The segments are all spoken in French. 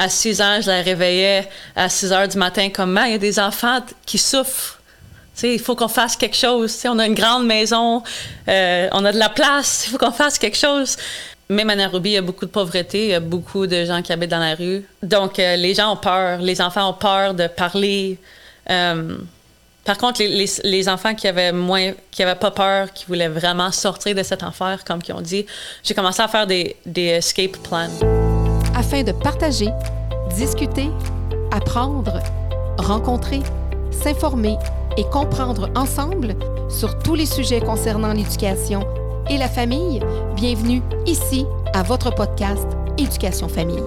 à 6 ans, je la réveillais à 6 heures du matin comme il y a des enfants qui souffrent. il faut qu'on fasse quelque chose. on a une grande maison, euh, on a de la place, il faut qu'on fasse quelque chose. Même à Nairobi, il y a beaucoup de pauvreté, il y a beaucoup de gens qui habitent dans la rue. Donc, euh, les gens ont peur, les enfants ont peur de parler. Euh, par contre, les, enfants qui avaient moins, qui avaient pas peur, qui voulaient vraiment sortir de cet enfer, comme qui ont dit, j'ai commencé à faire des escape plans. Afin de partager, discuter, apprendre, rencontrer, s'informer et comprendre ensemble sur tous les sujets concernant l'éducation et la famille, bienvenue ici à votre podcast Éducation Famille.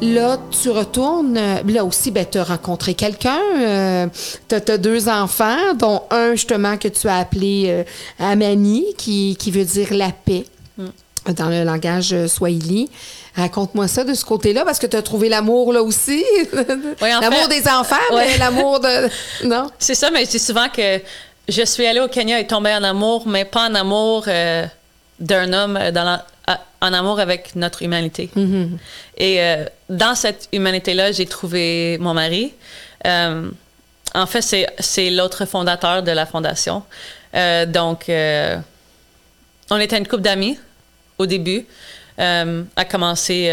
Là, tu retournes. Là aussi, ben, tu as rencontré quelqu'un. Euh, tu as, deux enfants, dont un justement que tu as appelé euh, Amani, qui, qui, veut dire la paix mm. Dans le langage euh, swahili. Raconte-moi ça de ce côté-là, parce que tu as trouvé l'amour là aussi. l'amour des enfants, mais l'amour de. Non? C'est ça, mais je dis souvent que je suis allée au Kenya et tombée en amour, mais pas en amour euh, d'un homme, euh, en amour avec notre humanité. Mm-hmm. Et euh, dans cette humanité-là, j'ai trouvé mon mari. en fait, c'est l'autre fondateur de la fondation. donc, on était une couple d'amis au début, à commencer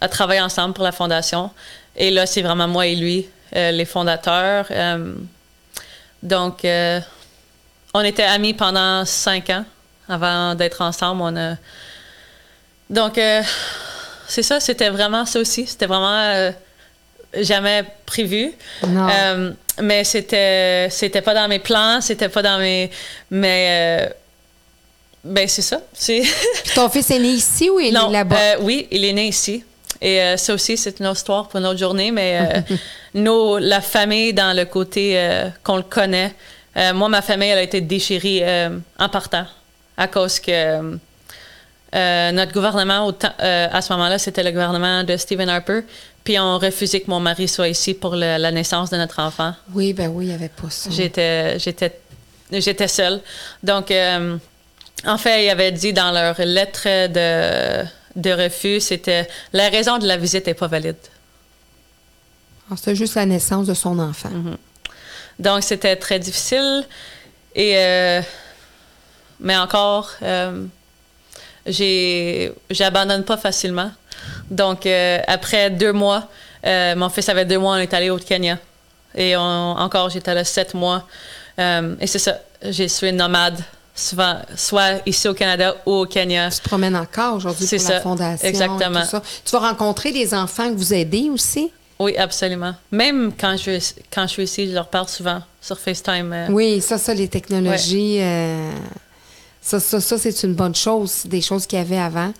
à travailler ensemble pour la fondation. Et là, c'est vraiment moi et lui, les fondateurs. Donc, euh, on était amis pendant cinq ans avant d'être ensemble. On a... Donc, euh, c'est ça, c'était vraiment ça aussi. C'était vraiment euh, jamais prévu. mais c'était, c'était pas dans mes plans, c'était pas dans mes. Mais. Ben, c'est ça. C'est... ton fils est né ici ou il est là-bas? oui, il est né ici. Et ça aussi, c'est une autre histoire pour une autre journée, mais nos, la famille, dans le côté euh, qu'on le connaît, euh, moi, ma famille, elle a été déchirée euh, en partant à cause que notre gouvernement, à ce moment-là, c'était le gouvernement de Stephen Harper, puis on refusait que mon mari soit ici pour la naissance de notre enfant. Oui, ben oui, il n'y avait pas ça. J'étais, j'étais, j'étais seule. Donc, en fait, ils avaient dit dans leur lettre de, de refus, c'était la raison de la visite n'est pas valide. C'était juste la naissance de son enfant. Mhm. Donc, c'était très difficile. Et, euh, mais encore, euh, j'abandonne pas facilement. Donc, euh, après deux mois, euh, mon fils avait deux mois, on est allé au Kenya. Et encore, j'étais là sept mois. et c'est ça, je suis nomade souvent, soit ici au Canada ou au Kenya. Tu te promènes encore aujourd'hui pour ça, la fondation. Exactement. Tu vas rencontrer des enfants que vous aidez aussi? Oui, absolument. Même quand je, quand je suis ici, je leur parle souvent sur FaceTime. Euh. Oui, ça, ça, les technologies, euh, ça, ça, ça c'est une bonne chose, des choses qu'il y avait avant.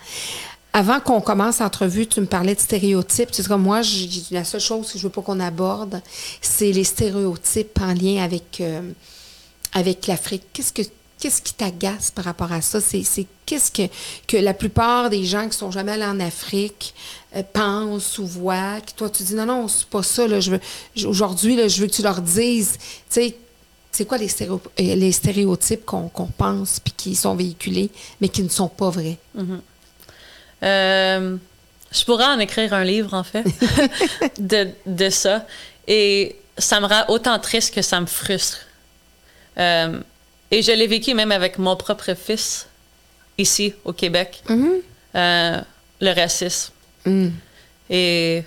Avant qu'on commence l'entrevue, tu me parlais de stéréotypes. Tu sais, comme moi, la seule chose que je veux pas qu'on aborde, c'est les stéréotypes en lien avec, euh, avec l'Afrique. Qu'est-ce que qu'est-ce qui t'agace par rapport à ça? C'est, qu'est-ce que, que la plupart des gens qui sont jamais allés en Afrique euh, pensent ou voient, que toi tu dis non, non, c'est pas ça, là, je veux, aujourd'hui, je veux que tu leur dises, tu sais, c'est quoi les, euh, les stéréotypes qu'on, pense puis qui sont véhiculés, mais qui ne sont pas vrais? Mm-hmm. Euh, je pourrais en écrire un livre, en fait, de, de, ça. Et ça me rend autant triste que ça me frustre. Et je l'ai vécu même avec mon propre fils, ici, au Québec. Mm-hmm. Euh, le racisme. Mm. Et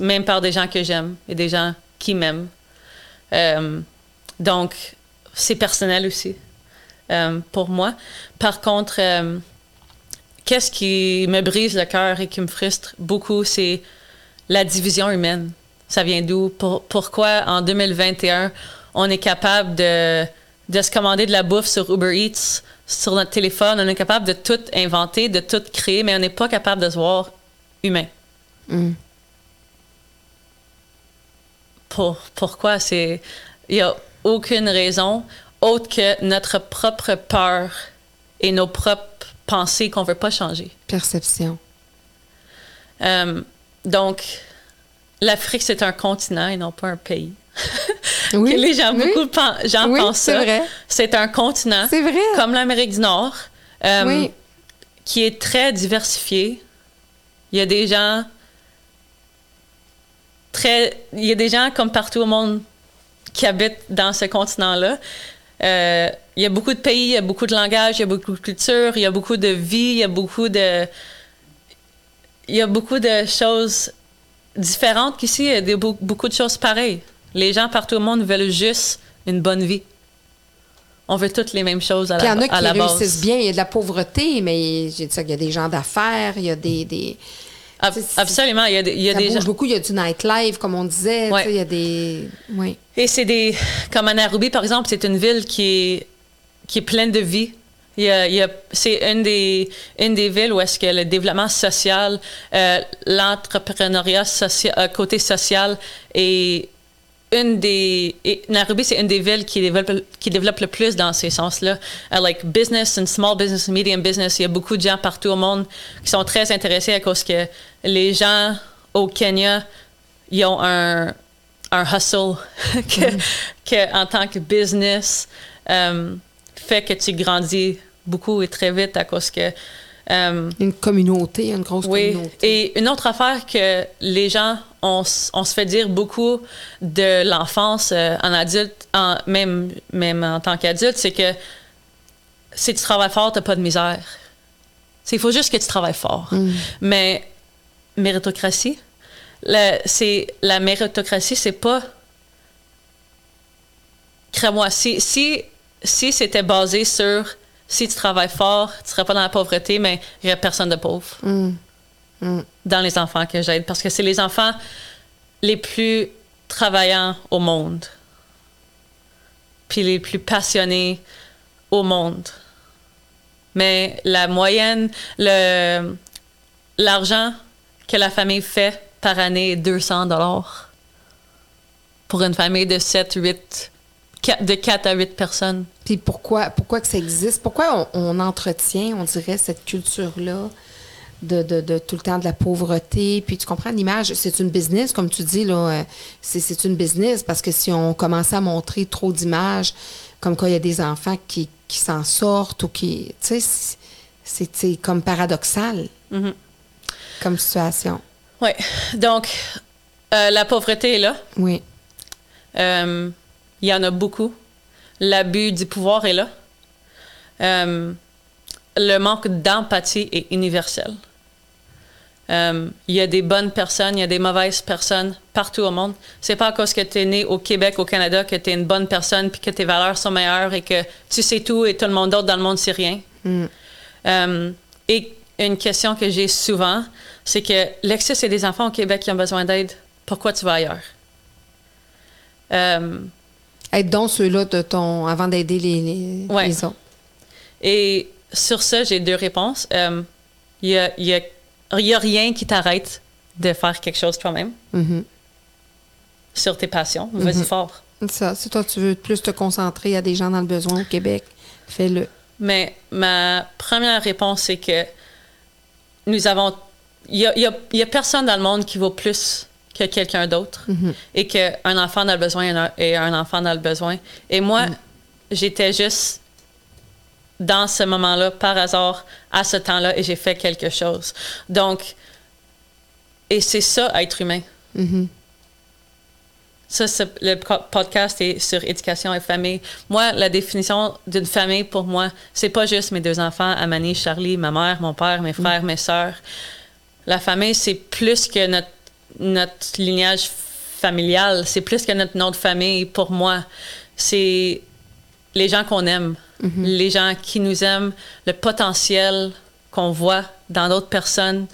même par des gens que j'aime et des gens qui m'aiment. Euh, donc, c'est personnel aussi euh, pour moi. Par contre, qu'est-ce qui me brise le cœur et qui me frustre beaucoup, c'est la division humaine. Ça vient d'où? pourquoi en 2021, on est capable de de se commander de la bouffe sur Uber Eats, sur notre téléphone. On est capable de tout inventer, de tout créer, mais on n'est pas capable de se voir humain. Mm. Pour, pourquoi? C'est. Il n'y a aucune raison autre que notre propre peur et nos propres pensées qu'on ne veut pas changer. Perception. Euh, donc, l'Afrique, c'est un continent et non pas un pays. Oui, les gens, beaucoup gens pensent ça. C'est un continent, comme l'Amérique du Nord, euh, qui est très diversifié. Il y a des gens très. Il y a des gens comme partout au monde qui habitent dans ce continent-là. Euh, il y a beaucoup de pays, il y a beaucoup de langages, il y a beaucoup de cultures, il y a beaucoup de vie, il y a beaucoup de. Il y a beaucoup de choses différentes qu'ici, il y a des, beaucoup de choses pareilles. Les gens partout au monde veulent juste une bonne vie. On veut toutes les mêmes choses à la, base. Il y en a qui réussissent bien. Il y a de la pauvreté, mais j'ai dit ça, il y a des gens d'affaires, il y a des. des Absolument. Il y a, il y a ça des bouge beaucoup. Il y a du nightlife, comme on disait. Ouais. Il y a des. Oui. Et c'est des. Comme à Nairobi, par exemple, c'est une ville qui est, qui est pleine de vie. Il y a, il y a, c'est une des, une des villes où est-ce que le développement social, euh, l'entrepreneuriat social, euh, côté social est une des et Nairobi c'est une des villes qui développe qui développe le plus dans ces sens-là uh, like business and small business and medium business il y a beaucoup de gens partout au monde qui sont très intéressés à cause que les gens au Kenya ils ont un un hustle que, mm. que, en tant que business um, fait que tu grandis beaucoup et très vite à cause que um, une communauté, une grosse oui. communauté. Et une autre affaire que les gens, on, on se fait dire beaucoup de l'enfance euh, en adulte, en, même, même en tant qu'adulte, c'est que si tu travailles fort, tu n'as pas de misère. Il faut juste que tu travailles fort. Mm. Mais méritocratie, la, la méritocratie, c'est pas. Crée-moi, si, si, si c'était basé sur si tu travailles fort, tu serais pas dans la pauvreté, mais il n'y a personne de pauvre mm. Mm. dans les enfants que j'aide. Parce que c'est les enfants les plus travaillants au monde. Puis les plus passionnés au monde. Mais la moyenne, le, l'argent que la famille fait par année est 200 dollars. Pour une famille de 7, 8 de 4 à 8 personnes. Puis pourquoi, pourquoi que ça existe? Pourquoi on, on entretient, on dirait, cette culture-là? De, de, de, tout le temps de la pauvreté? Puis tu comprends l'image, c'est une business, comme tu dis, là, c'est, c'est une business parce que si on commençait à montrer trop d'images, comme quand il y a des enfants qui, qui s'en sortent ou qui. Tu sais, c'est, c'est comme paradoxal mm-hmm. comme situation. Oui. Donc, euh, la pauvreté est là. Oui. Euh, il y en a beaucoup. L'abus du pouvoir est là. Euh, le manque d'empathie est universel. Euh, il y a des bonnes personnes, il y a des mauvaises personnes partout au monde. C'est pas à cause que tu es né au Québec, au Canada, que tu es une bonne personne puis que tes valeurs sont meilleures et que tu sais tout et tout le monde d'autre dans le monde sait rien. Mm. Euh, et une question que j'ai souvent, c'est que Lexis, c'est des enfants au Québec qui ont besoin d'aide. Pourquoi tu vas ailleurs? Euh, être donc ceux-là de ton avant d'aider les, les, Ouais. les autres. Et sur ça, j'ai deux réponses. Il n'y a, y a, y a rien qui t'arrête de faire quelque chose toi-même Mhm. sur tes passions. Vas-y Mhm. fort. Ça, si toi, tu veux plus te concentrer à des gens dans le besoin au Québec, fais-le. Mais ma première réponse, c'est que nous avons. Il n'y a, y a- y a personne dans le monde qui vaut plus que quelqu'un d'autre Mhm. et qu'un enfant dans le besoin et un- et un enfant dans le besoin. Et moi, j'étais juste dans ce moment-là, par hasard, à ce temps-là, et j'ai fait quelque chose. Donc, et c'est ça, être humain. Mhm. Ça, le podcast est sur éducation et famille. Moi, la définition d'une famille pour moi, c'est pas juste mes deux enfants, Amani, Charlie, ma mère, mon père, mes frères, mes sœurs. La famille, c'est plus que notre, notre lignage familial, c'est plus que notre nom de famille pour moi. C'est les gens qu'on aime, les gens qui nous aiment, le potentiel qu'on voit dans d'autres personnes.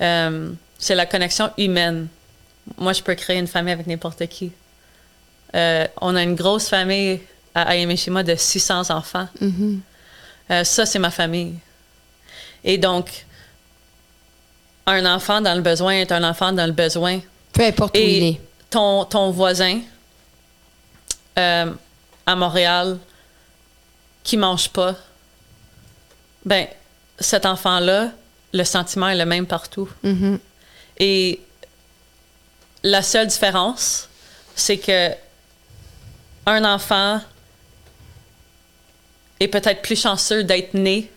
Euh, c'est la connexion humaine. Moi, je peux créer une famille avec n'importe qui. Euh, on a une grosse famille à Ayamishima de 600 enfants. Mhm. Euh, ça, c'est ma famille. Et donc, un enfant dans le besoin est un enfant dans le besoin. Peu importe où il Et est. ton, ton voisin à Montréal qui mange pas, ben, cet enfant-là, le sentiment est le même partout. Mhm. Et la seule différence, c'est que un enfant est peut-être plus chanceux d'être né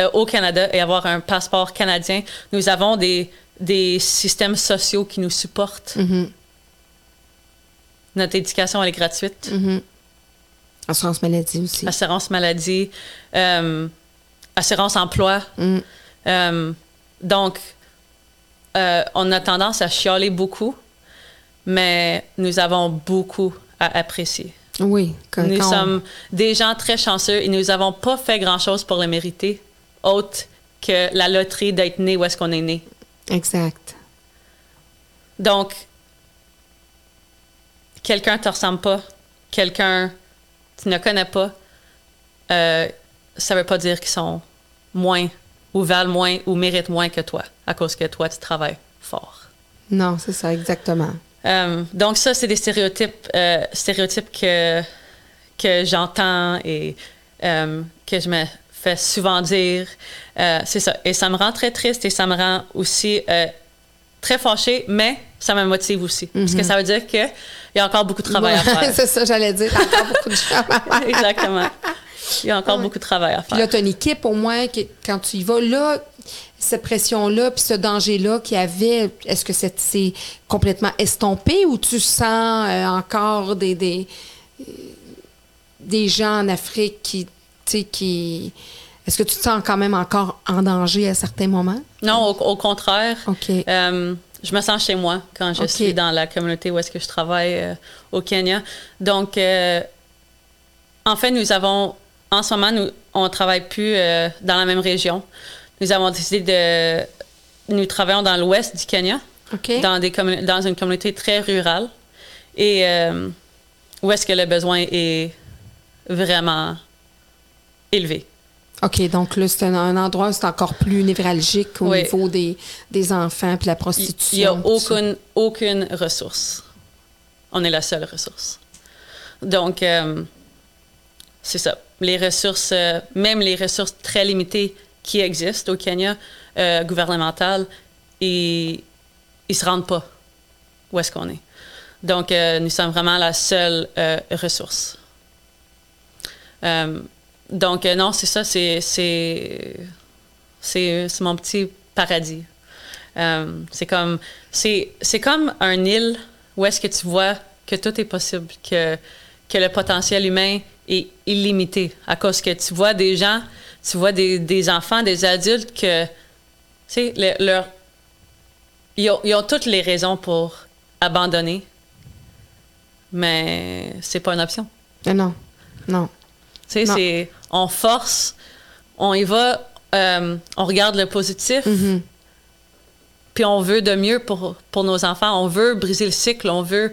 euh, au Canada et avoir un passeport canadien, nous avons des, des systèmes sociaux qui nous supportent. Mhm. Notre éducation, elle est gratuite. Mhm. Assurance maladie aussi. Assurance maladie, euh, assurance emploi. Mm. Euh, donc, euh, on a tendance à chialer beaucoup, mais nous avons beaucoup à apprécier. Oui. quand- Nous quand on- sommes des gens très chanceux et nous n'avons pas fait grand-chose pour le mériter, autre que la loterie d'être né où est-ce qu'on est né. Exact. Donc, quelqu'un ne te ressemble pas, quelqu'un tu ne connais pas, euh, ça ne veut pas dire qu'ils sont moins ou valent moins ou méritent moins que toi à cause que toi, tu travailles fort. Non, c'est ça, exactement. Euh, donc ça, c'est des stéréotypes, euh, stéréotypes que, que j'entends et que je me fais souvent dire. C'est ça. Et ça me rend très triste et ça me rend aussi très fâchée, mais ça me motive aussi. Parce que ça veut dire qu'il y a encore beaucoup de travail à faire. c'est ça, j'allais dire. Encore beaucoup de faire. Exactement. Il y a encore beaucoup de travail à Puis faire. là, tu as une équipe au moins, qui, quand tu y vas, là, cette pression-là, puis ce danger-là qu'il y avait, est-ce que c'est complètement estompé ou tu sens euh, encore des, des, euh, des gens en Afrique qui, tu sais, qui... Est-ce que tu te sens quand même encore en danger à certains moments? Non, au, au contraire. OK. Euh, je me sens chez moi quand je suis dans la communauté où est-ce que je travaille euh, au Kenya. Donc, euh, en fait, nous avons, en ce moment, nous, on travaille plus dans la même région. Nous avons décidé de, nous travaillons dans l'ouest du Kenya, dans, des dans une communauté très rurale, et où est-ce que le besoin est vraiment élevé? OK, donc là, c'est un, un endroit où c'est encore plus névralgique au Oui. niveau des, des enfants puis la Il prostitution. n'y a aucune, aucune ressource. On est la seule ressource. Donc, euh, c'est ça. Les ressources, euh, même les ressources très limitées qui existent au Kenya, euh, gouvernementales, ils ne se rendent pas où est-ce qu'on est. Donc, euh, nous sommes vraiment la seule ressource. Donc, euh, non, c'est ça, c'est, c'est, c'est, mon petit paradis. Euh, c'est comme c'est comme un île où est-ce que tu vois que tout est possible, que le potentiel humain est illimité à cause que tu vois des gens, tu vois des, enfants, des adultes que le- leur ils ont toutes les raisons pour abandonner, mais c'est pas une option. Ah Non, non. Tu sais, Non. c'est on force, on y va, euh, on regarde le positif, Mhm. puis on veut de mieux pour, pour nos enfants. On veut briser le cycle, on veut.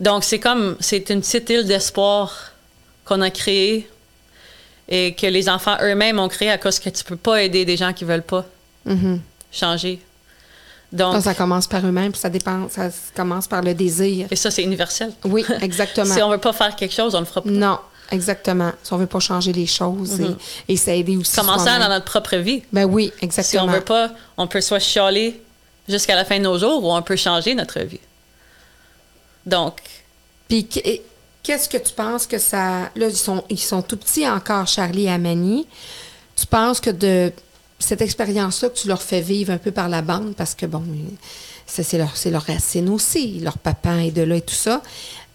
Donc, c'est comme, c'est une petite île d'espoir qu'on a créée et que les enfants eux-mêmes ont créé à cause que tu peux pas aider des gens qui veulent pas Mhm. changer. Donc, Ça, ça commence par eux-mêmes, puis ça dépend, ça commence par le désir. et ça, c'est universel. Oui, exactement. Si on veut pas faire quelque chose, on le fera pas. Non, exactement. Si on veut pas changer les choses et, et s'aider aussi. Commençant soi-même. dans notre propre vie. Ben oui, Si exactement. on veut pas, on peut soit chialer jusqu'à la fin de nos jours ou on peut changer notre vie. Donc, Puis qu'est-ce que tu penses que ça. Là, ils sont, ils sont tout petits encore, Charlie et Amani. Tu penses que de cette expérience-là que tu leur fais vivre un peu par la bande, parce que bon, ça, c'est leur, c'est leur racine aussi, leur papa est de là et tout ça.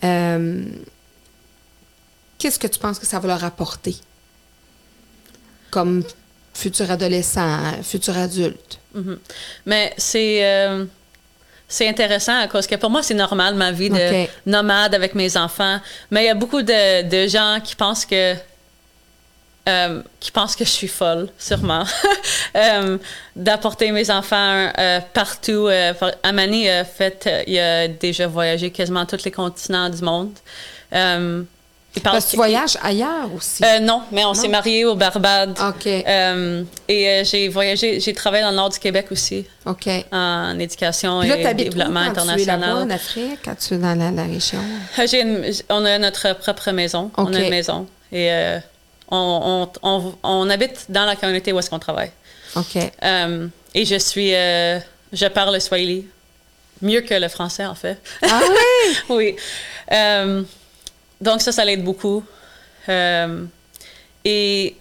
euh, qu'est-ce que tu penses que ça va leur apporter comme futur adolescent, futur adulte? Mhm. Mais c'est euh, c'est intéressant à cause que pour moi, c'est normal ma vie de nomade avec mes enfants. Mais il y a beaucoup de, de gens qui pensent que euh, qui pensent que je suis folle, sûrement, euh, d'apporter mes enfants euh, partout. Par- Amani a fait, il a déjà voyagé quasiment tous les continents du monde. Parce que tu voyages ailleurs aussi. Euh, non, mais on s'est mariés au Barbade. OK. Euh, et euh, j'ai voyagé, j'ai travaillé dans le nord du Québec aussi, OK. en éducation Puis là, et où développement quand tu es en international. Afrique, quand tu es dans la, la région? Une- on a notre propre maison. On a une maison. Et on, on, on, on habite dans la communauté où est-ce qu'on travaille. OK. Et je suis... je parle le Swahili. Mieux que le français, en fait. Ah oui? oui. Donc ça, ça l'aide beaucoup. Euh, et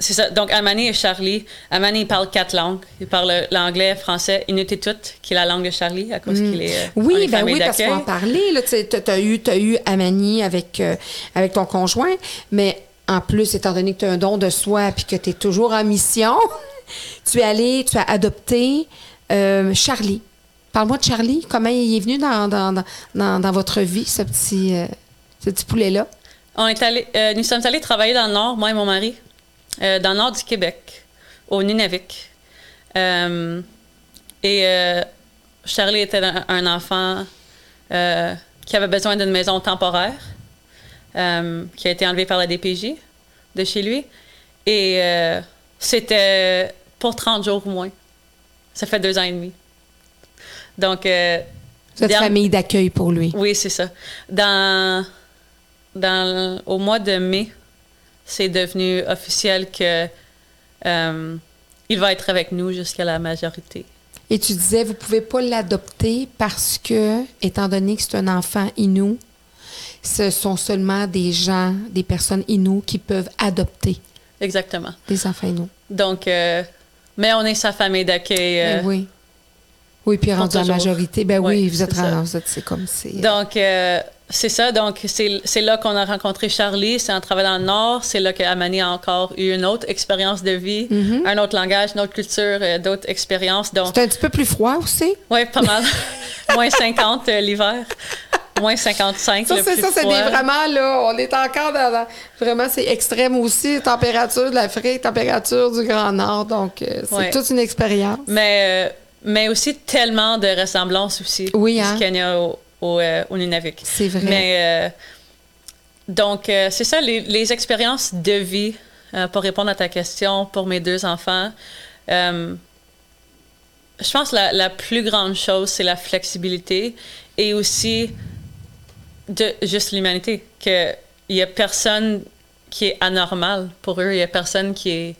c'est ça. Donc, Amani et Charlie. Amani, il parle quatre langues. Il parle l'anglais, français, inuttitut, qui est la langue de Charlie, à cause qu'il est. euh, Oui, ben oui, parce qu'on en parlait. Tu as eu, eu Amani avec, euh, avec ton conjoint, mais en plus, étant donné que tu as un don de soi et que tu es toujours en mission, tu es allé, tu as adopté euh, Charlie. Parle-moi de Charlie. Comment il est venu dans, dans, dans, dans- votre vie, ce petit, euh, ce petit poulet-là? On est allé, euh, nous sommes allés travailler dans le nord, moi et mon mari, euh, dans le nord du Québec, au Nunavik. Et Charlie était un, enfant qui avait besoin d'une maison temporaire, qui a été enlevé par la DPJ de chez lui. Et c'était pour 30 jours ou moins. Ça fait deux ans et demi. Donc, euh, êtes Dernière- famille d'accueil pour lui. oui, c'est ça. Dans, dans, au mois de mai, c'est devenu officiel que euh, il va être avec nous jusqu'à la majorité. Et tu disais, vous pouvez pas l'adopter parce que, étant donné que c'est un enfant inou, ce sont seulement des gens, des personnes inou qui peuvent adopter Exactement. des enfants inou. Donc, euh, mais on est sa famille d'accueil. euh, Ben oui. Oui, puis rendu la majorité, ben oui, Oui, vous êtes êtes- c'est comme c'est. Donc, euh, c'est ça. Donc, c'est là qu'on a rencontré Charlie. C'est en travaillant dans le Nord. C'est là qu'Amani a encore eu une autre expérience de vie, Mm-hmm. un autre langage, une autre culture, euh, d'autres expériences. Donc, C'est un petit peu plus froid aussi. Oui, pas mal. moins 50 euh, l'hiver. Moins 55 Ça, c'est ça, c'est vraiment là. On est encore dans, dans- vraiment c'est extrême aussi, température de l'Afrique, température du Grand Nord. Donc euh, c'est Ouais. toute une expérience. Mais, euh, mais aussi tellement de ressemblances aussi Oui, hein? du Kenya au, au, euh, au Nunavik. C'est vrai. Mais euh, donc, euh, c'est ça, les, les expériences de vie, pour répondre à ta question, pour mes deux enfants. je pense que la, la plus grande chose, c'est la flexibilité et aussi de juste l'humanité. Qu'il n'y a personne qui est anormal pour eux, il n'y a personne qui est,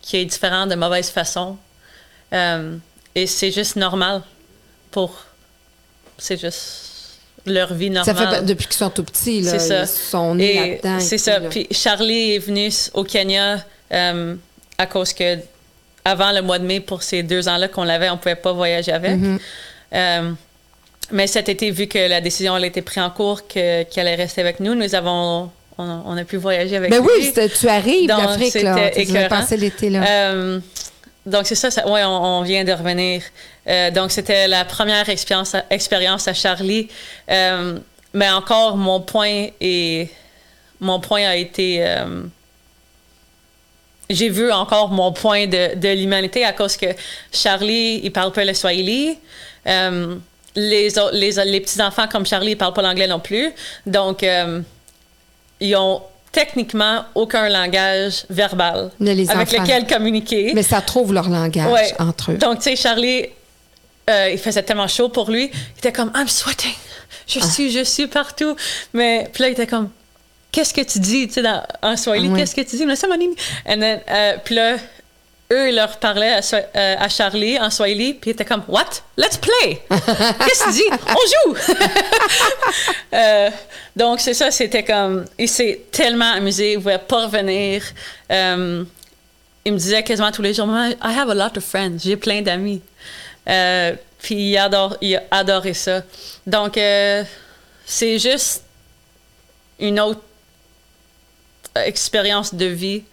qui est différent de mauvaise façon. Et c'est juste normal pour. C'est juste leur vie Ça normale. fait depuis qu'ils sont tout petits, là, C'est ça. ils sont nés Et là-dedans. c'est ça. là. Puis Charlie est venu au Kenya euh, à cause que avant le mois de mai, pour ces deux ans-là qu'on l'avait, on pouvait pas voyager avec. Mm-hmm. Euh, mais cet été, vu que la décision a été prise en cours que- qu'elle allait rester avec nous, nous avons on a, on a pu voyager avec Ben lui. oui, tu arrives d'Afrique, là. Tu l'été là. Euh, donc, c'est ça, ça ouais, on, vient de revenir. Euh, donc, c'était la première expérience à, à Charlie. Euh, mais encore, mon point est. Mon point a été. euh, j'ai vu encore mon point de, l'humanité à cause que Charlie, il parle pas le Swahili. Les, les, les petits-enfants comme Charlie, ils parlent pas l'anglais non plus. Donc, ils ont techniquement aucun langage verbal les avec enfants. lequel communiquer. Mais ça trouve leur langage Ouais. entre eux. Donc, tu sais, Charlie, euh, il faisait tellement chaud pour lui. Il était comme, I'm sweating. Je Ah. suis, je suis partout. Mais puis là, il était comme, qu'est-ce que tu dis, tu sais, en Swahili, Ah qu'est-ce que tu dis? Mais ça, mon ami. And then, euh, puis là, eux, ils leur parlaient à, euh, à Charlie en Swahili, puis il était comme, What? Let's play! Qu'est-ce que tu dis? On joue! Euh, donc, c'est ça, c'était comme, il s'est tellement amusé, il voulait pas revenir. Euh, il me disait quasiment tous les jours, I have a lot of friends, j'ai plein d'amis. Euh, puis il, adore, il a adoré ça. Donc, c'est juste une autre expérience de vie.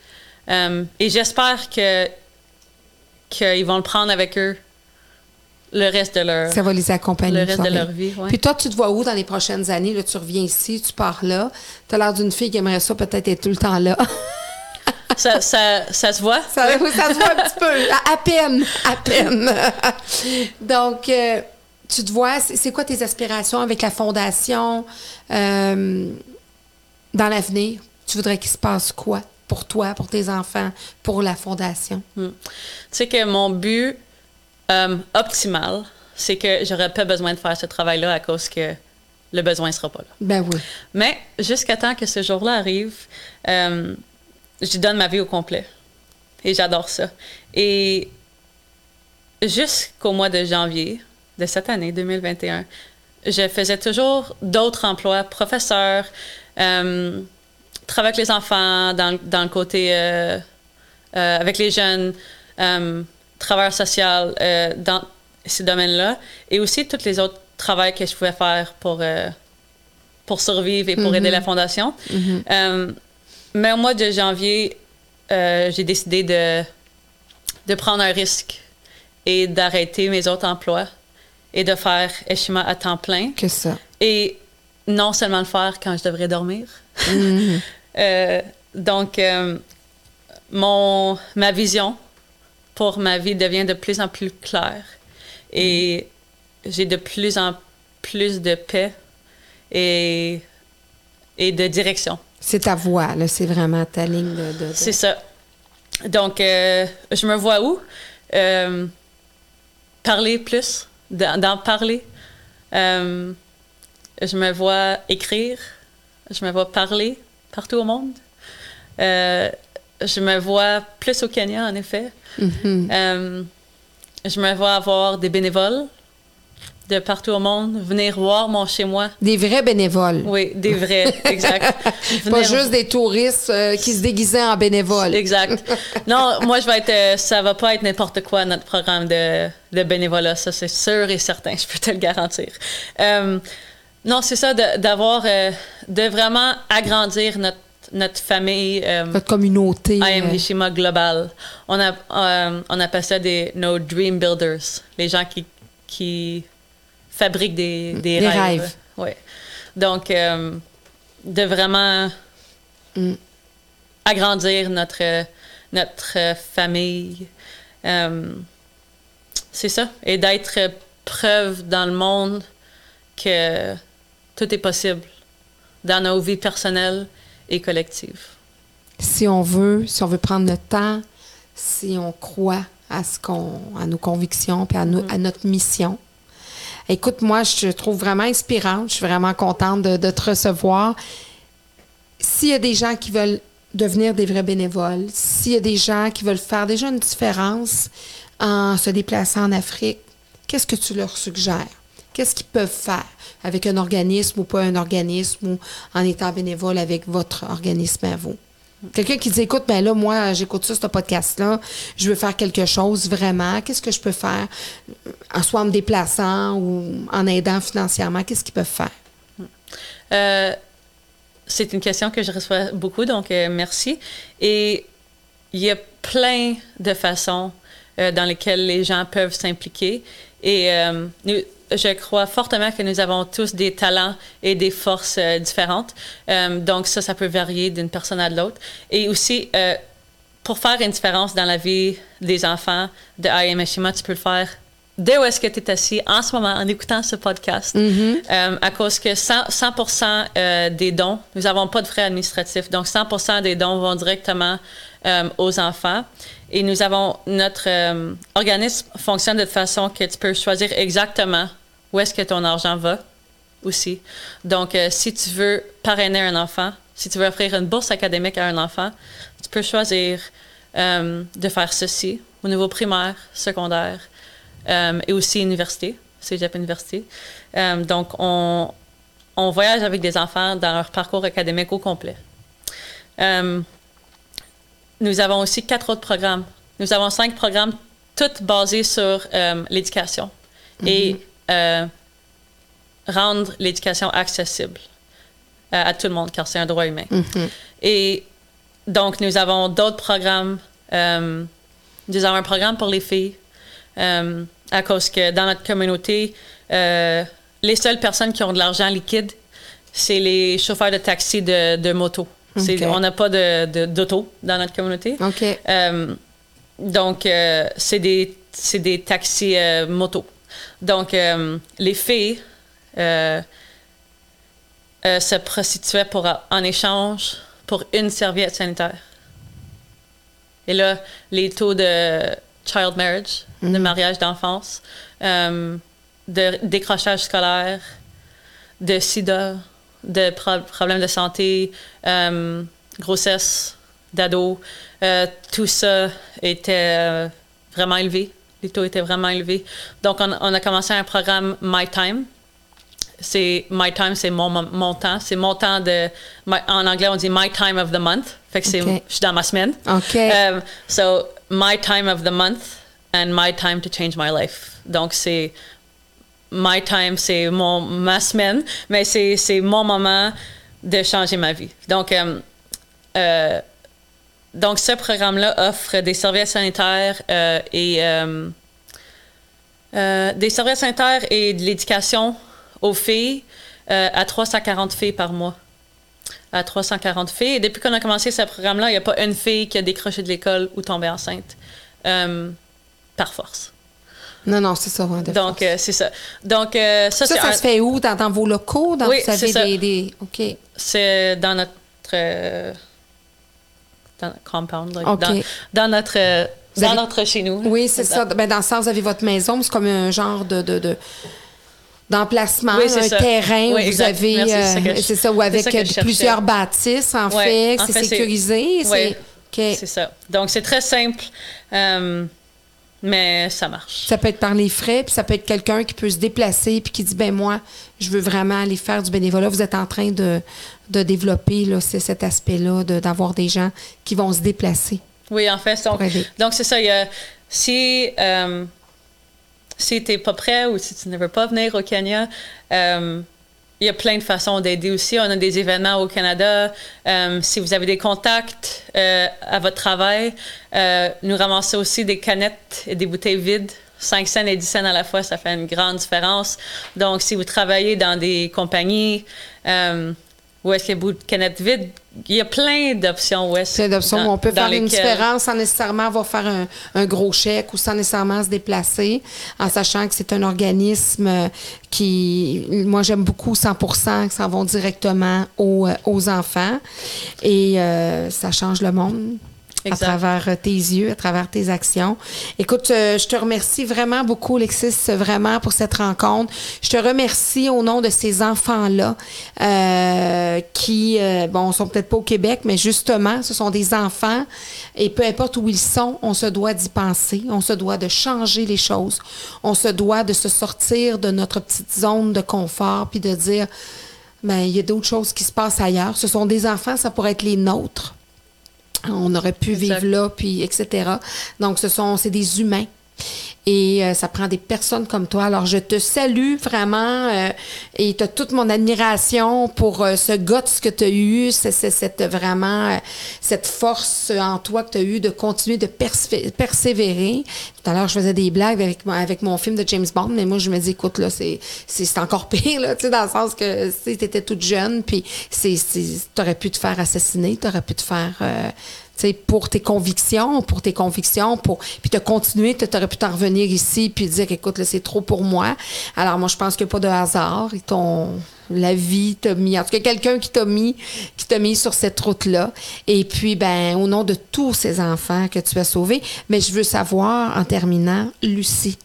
Et j'espère que qu'ils vont le prendre avec eux le reste de leur, Ça va les accompagner. le reste de leur vie. ouais. Puis toi, tu te vois où dans les prochaines années? Là, tu reviens ici, tu pars là. Tu as l'air d'une fille qui aimerait ça peut-être être tout le temps là. ça, ça, ça se voit? Ça, oui, ça se voit un petit peu. À, à peine. À peine. Donc, euh, tu te vois, c'est c'est quoi tes aspirations avec la fondation euh, dans l'avenir? Tu voudrais qu'il se passe quoi? Pour toi, pour tes enfants, pour la fondation? Tu sais que mon but euh, optimal, c'est que j'aurais pas besoin de faire ce travail-là à cause que le besoin sera pas là. Ben oui. Mais jusqu'à temps que ce jour-là arrive, euh, je donne ma vie au complet. Et j'adore ça. Et jusqu'au mois de janvier de cette année, 2021, je faisais toujours d'autres emplois, professeur, euh, travailler avec les enfants dans, dans le côté euh, avec les jeunes, travailleurs sociaux dans ces domaines-là, et aussi tous les autres travaux que je pouvais faire pour, pour survivre et pour aider mm-hmm. la fondation. Mm-hmm. mais au mois de janvier, j'ai décidé de, de prendre un risque et d'arrêter mes autres emplois et de faire Eshima à temps plein. Que ça? Et non seulement le faire quand je devrais dormir. Mm-hmm. Euh, donc, euh, mon, ma vision pour ma vie devient de plus en plus claire et j'ai de plus en plus de paix et, et de direction. C'est ta voix, là, c'est vraiment ta ligne de. C'est ça. Donc, euh, je me vois où? parler plus, d'en parler. Je me vois écrire, je me vois parler partout au monde. Euh, je me vois plus au Kenya, en effet. Mm-hmm. Euh, je me vois avoir des bénévoles de partout au monde venir voir mon chez-moi. Des vrais bénévoles. Oui, des vrais, exact. Pas juste des touristes euh, qui se déguisaient en bénévoles. Exact. Non, moi, je vais être. Euh, ça va pas être n'importe quoi, notre programme de, de bénévolat. Ça, c'est sûr et certain. Je peux te le garantir. Euh, non, c'est ça, d'avoir. De, vraiment agrandir notre notre famille. Notre communauté. Nishima Global. On, a, on appelle ça des, nos dream builders. Les gens qui, qui fabrique des, des, rêves. Ouais. Donc, euh, de vraiment mm. agrandir notre, notre famille. Euh, c'est ça. Et d'être preuve dans le monde que tout est possible dans nos vies personnelles et collectives. Si on veut, si on veut prendre notre temps, si on croit à ce qu'on, à nos convictions puis à, à notre mission, Écoute, moi, je te trouve vraiment inspirante. Je suis vraiment contente de, te recevoir. S'il y a des gens qui veulent devenir des vrais bénévoles, s'il y a des gens qui veulent faire déjà une différence en se déplaçant en Afrique, qu'est-ce que tu leur suggères? Qu'est-ce qu'ils peuvent faire avec un organisme ou pas un organisme ou en étant bénévole avec votre organisme à vous? Quelqu'un qui dit, écoute, ben là, moi, j'écoute ça, ce podcast-là, je veux faire quelque chose vraiment. Qu'est-ce que je peux faire, euh, en soit en me déplaçant ou en aidant financièrement? Qu'est-ce qu'ils peuvent faire? Euh, c'est une question que je reçois beaucoup, donc euh, merci. Et il y a plein de façons dans lesquelles les gens peuvent s'impliquer. Et nous, je crois fortement que nous avons tous des talents et des forces euh, différentes. Euh, donc ça, ça peut varier d'une personne à l'autre. Et aussi, euh, pour faire une différence dans la vie des enfants de IMHIMA, tu peux le faire dès où est-ce que tu es assis en ce moment en écoutant ce podcast. Mm-hmm. à cause que 100, 100% des dons, nous n'avons pas de frais administratifs. Donc 100% des dons vont directement aux enfants. Et nous avons notre organisme fonctionne de façon que tu peux choisir exactement où est-ce que ton argent va aussi? Donc, euh, si tu veux parrainer un enfant, si tu veux offrir une bourse académique à un enfant, tu peux choisir euh, de faire ceci au niveau primaire, secondaire euh, et aussi université, cégep université. donc, on, voyage avec des enfants dans leur parcours académique au complet. nous avons aussi quatre autres programmes. Nous avons cinq programmes, tous basés sur l'éducation. Et mm-hmm. Euh, rendre l'éducation accessible euh, à tout le monde, car c'est un droit humain. Mm-hmm. Et donc, nous avons d'autres programmes. Euh, nous avons un programme pour les filles, à cause que dans notre communauté, les seules personnes qui ont de l'argent liquide, c'est les chauffeurs de taxi de, moto. On n'a pas d'auto de, dans notre communauté. donc, c'est des, des taxis moto. Donc, euh, les filles euh, euh, se prostituaient pour, en échange pour une serviette sanitaire. Et là, les taux de child marriage, de mhm. mariage d'enfance, de décrochage scolaire, de sida, de problèmes de santé, grossesse d'ado, tout ça était vraiment élevé les taux étaient vraiment élevés. Donc, on, a commencé un programme My Time. c'est my time, c'est mon, mon temps. C'est mon temps de. en anglais, on dit my time of the month. Fait que c'est. Je suis dans ma semaine. OK. Um, so, my time of the month and my time to change my life. Donc, c'est. My time, c'est mon, ma semaine, mais c'est mon moment de changer ma vie. Donc, um, euh, donc ce programme-là offre des services sanitaires euh, et. Um, euh, des services sanitaires et de l'éducation aux filles euh, à 340 filles par mois. À 340 filles. Et depuis qu'on a commencé ce programme-là, il n'y a pas une fille qui a décroché de l'école ou tombé enceinte. Euh, par force. Non, non, c'est ça. Donc, c'est ça. Donc, ça, ça, ça se fait où? Dans, vos locaux? Dans, oui, c'est ça. Des, OK. C'est dans notre... dans notre compound. dans, notre dans notre chez nous. Oui, c'est ça. Ben, dans le sens, vous avez votre maison, c'est comme un genre de, de, d'emplacement, un terrain où vous avez, euh, c'est ça, ou avec plusieurs bâtisses, en fait, c'est sécurisé. C'est ça. Donc, c'est très simple, euh, mais ça marche. Ça peut être par les frais, puis ça peut être quelqu'un qui peut se déplacer, puis qui dit, ben moi, je veux vraiment aller faire du bénévolat. Vous êtes en train de, de développer là, cet aspect-là, d'avoir des gens qui vont se déplacer. Oui, en fait. Donc, donc c'est ça. Il y a, si euh, si tu n'es pas prêt ou si tu ne veux pas venir au Kenya, euh, il y a plein de façons d'aider aussi. On a des événements au Canada. Euh, si vous avez des contacts à votre travail, nous ramassons aussi des canettes et des bouteilles vides. 5 cents et 10 cents à la fois, ça fait une grande différence. Donc, si vous travaillez dans des compagnies où est-ce qu'il y a beaucoup de canettes vides, il y a plein d'options. Ouais, plein d'options on peut faire une différence sans nécessairement avoir faire un, gros chèque ou sans nécessairement se déplacer, en sachant que c'est un organisme euh, qui, moi j'aime beaucoup 100 que ça va directement aux, euh, aux enfants et euh, ça change le monde à travers euh, tes yeux, à travers tes actions. Écoute, euh, je te remercie vraiment beaucoup, Alexis, vraiment pour cette rencontre. Je te remercie au nom de ces enfants-là euh, qui, euh, bon, sont peut-être pas au Québec, mais justement, ce sont des enfants et peu importe où ils sont, on se doit d'y penser, on se doit de changer les choses, on se doit de se sortir de notre petite zone de confort puis de dire, ben, il y a d'autres choses qui se passent ailleurs. Ce sont des enfants, ça pourrait être les nôtres on aurait pu vivre là, puis etc. Donc, ce sont, c'est des humains. Et euh, ça prend des personnes comme toi. Alors, je te salue vraiment euh, et tu as toute mon admiration pour euh, ce guts que tu as eu, cette vraiment cette force en toi que tu as eu de continuer de persévérer. Tout à l'heure, je faisais des blagues avec, mon film de James Bond, mais moi, je me dis, écoute, là, c'est, encore pire, là, tu sais, dans le sens que tu étais toute jeune, puis tu aurais pu te faire assassiner, tu aurais pu te faire pour tes convictions, pour tes convictions, pour puis te continuer, tu aurais pu t'en revenir ici puis dire écoute là c'est trop pour moi. Alors moi je pense qu'il n'y a pas de hasard, la vie t'a mis en tout cas quelqu'un qui t'a mis qui t'a mis sur cette route là et puis ben au nom de tous ces enfants que tu as sauvés, mais je veux savoir en terminant Lucie.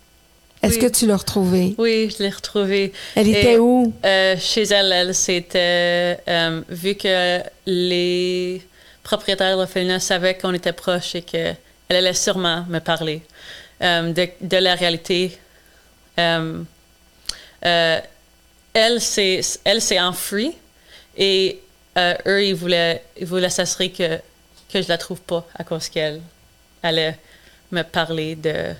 Est-ce que tu l'as retrouvée? Oui, je l'ai retrouvée. Elle était où? Euh, chez elle, elle s'était. Euh, vu que les propriétaire de l'orphelinat savait qu'on était proches et qu'elle allait sûrement me parler euh, de, la réalité. Euh, euh, elle s'est enfuie et eux, ils voulaient, ils voulaient s'assurer que, que je la trouve pas à cause qu'elle allait me parler de,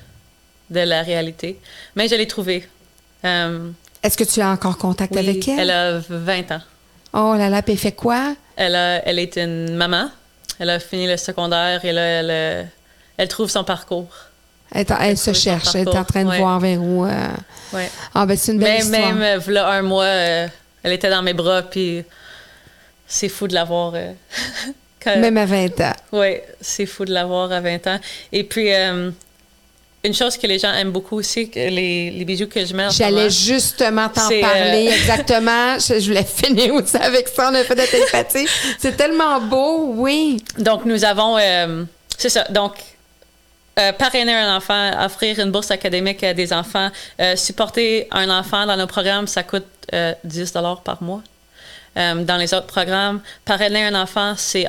de la réalité. Mais je l'ai trouvée. Est-ce que tu as encore contact avec elle? Elle a 20 ans. Oh là là, puis elle fait quoi? Elle, a, elle est une maman. Elle a fini le secondaire et là, elle, euh, elle trouve son parcours. Elle, se cherche, elle est en train de voir vers où. Euh... Ouais. Ah, ben c'est une belle histoire. Même, euh, là, un mois, euh, elle était dans mes bras, puis c'est fou de l'avoir. Même à 20 ans. Oui, c'est fou de l'avoir à 20 ans. Et puis, une chose que les gens aiment beaucoup aussi, les, les bijoux que je mets en J'allais justement t'en euh, parler, exactement. Je, voulais finir aussi avec ça, on a fait de télépathie. C'est tellement beau, oui. Donc, nous avons... Euh, c'est ça. Donc, euh, parrainer un enfant, offrir une bourse académique à des enfants, supporter un enfant dans nos programmes, ça coûte 10 par mois. dans les autres programmes, parrainer un enfant, c'est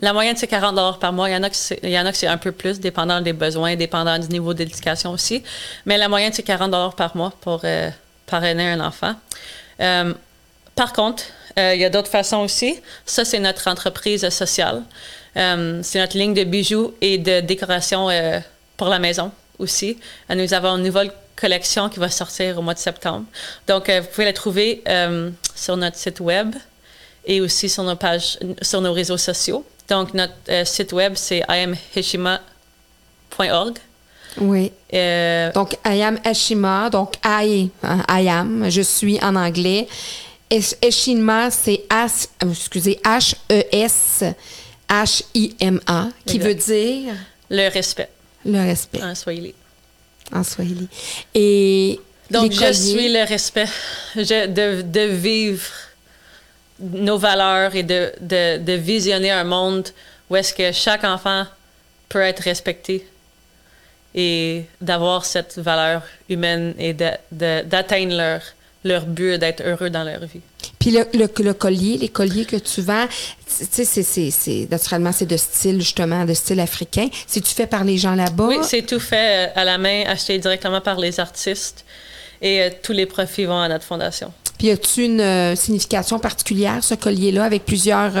la moyenne, c'est 40 par mois. Il y en a que c'est un peu plus, dépendant des besoins, dépendant du niveau d'éducation aussi. Mais la moyenne, c'est 40 par mois pour, euh, parrainer un enfant. Euh, par contre, euh, il y a d'autres façons aussi. Ça, c'est notre entreprise sociale. C'est notre ligne de bijoux et de décoration pour la maison aussi. nous avons une nouvelle collection qui va sortir au mois de septembre. Donc, vous pouvez la trouver sur notre site web et aussi sur nos pages, sur nos réseaux sociaux. Donc, notre site web, c'est imhishima.org. Oui. Euh, donc, I am. Donc, I, hein, I am, je suis en anglais. Eshima, c'est H, euh, excusez, H-E-S-H-I-M-A, qui veut dire? Le respect. Le respect. En Swahili. En Swahili. Et. Donc, je suis le respect de, de, vivre nos valeurs et de, de, de visionner un monde où est-ce que chaque enfant peut être respecté et d'avoir cette valeur humaine et d'atteindre leur, leur but, d'être heureux dans leur vie. Puis le, le, collier, les colliers que tu vends, tu sais, c'est, naturellement, c'est de style, justement, de style africain. C'est-tu fait par les gens là-bas? Oui, c'est tout fait euh, à la main, acheté directement par les artistes et euh, tous les profits vont à notre fondation. Puis, as-tu une euh, signification particulière, ce collier-là, avec plusieurs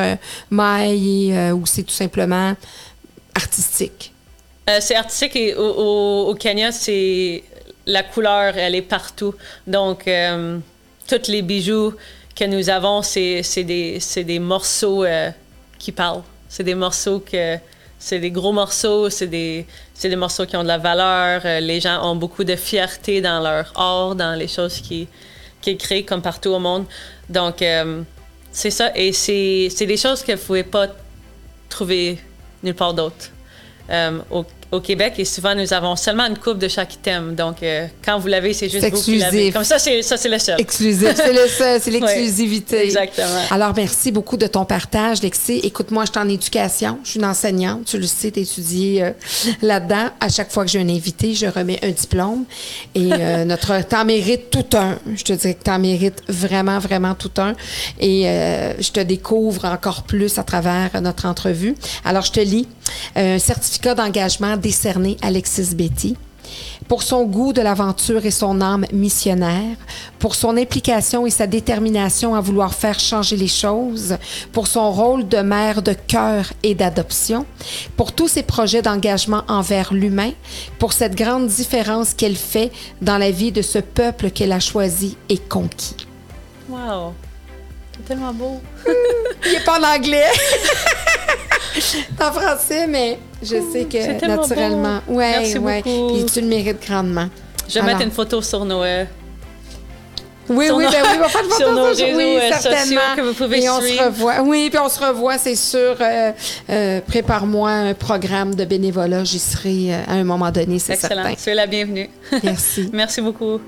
mailles ou c'est tout simplement artistique? Euh, c'est artistique et au, Kenya, c'est la couleur, elle est partout. Donc, euh, tous les bijoux que nous avons, c'est des, des, morceaux euh, qui parlent. C'est des morceaux que. C'est des gros morceaux, c'est des, des morceaux qui ont de la valeur. les gens ont beaucoup de fierté dans leur art, dans les choses qui, qui créent comme partout au monde. Donc, c'est ça. Et c'est des choses que vous ne pouvez pas trouver nulle part d'autre. au, au Québec et souvent nous avons seulement une coupe de chaque thème. Donc euh, quand vous l'avez, c'est juste vous qui l'avez. Comme ça, c'est ça, c'est le seul. Exclusif, c'est le seul, c'est l'exclusivité. exactement. Alors merci beaucoup de ton partage, Lexi. Écoute-moi, je suis en éducation, je suis une enseignante, tu le sais, tu étudies euh, là-dedans. À chaque fois que j'ai un invité, je remets un diplôme et euh, notre temps mérite tout un. Je te dis que t'en mérites vraiment, vraiment tout un. Et je te découvre encore plus à travers notre entrevue. Alors je te lis un certificat d'engagement décerné Alexis Betty pour son goût de l'aventure et son âme missionnaire, pour son implication et sa détermination à vouloir faire changer les choses, pour son rôle de mère de cœur et d'adoption, pour tous ses projets d'engagement envers l'humain, pour cette grande différence qu'elle fait dans la vie de ce peuple qu'elle a choisi et conquis. Wow! C'est tellement beau! Il n'est pas en anglais! en français, mais je sais que naturellement. Oui, Merci ouais. Puis tu le mérites grandement. Je vais mettre une photo sur nos. Euh, oui, oui, ben oui, on va faire une photo sur nos réseaux oui, euh, certainement. que vous pouvez Et on se revoit. Oui, puis on se revoit, c'est sûr. Euh, prépare-moi un programme de bénévolat. J'y serai à un moment donné, c'est certain. Excellent. Tu es la bienvenue. Merci. Merci beaucoup.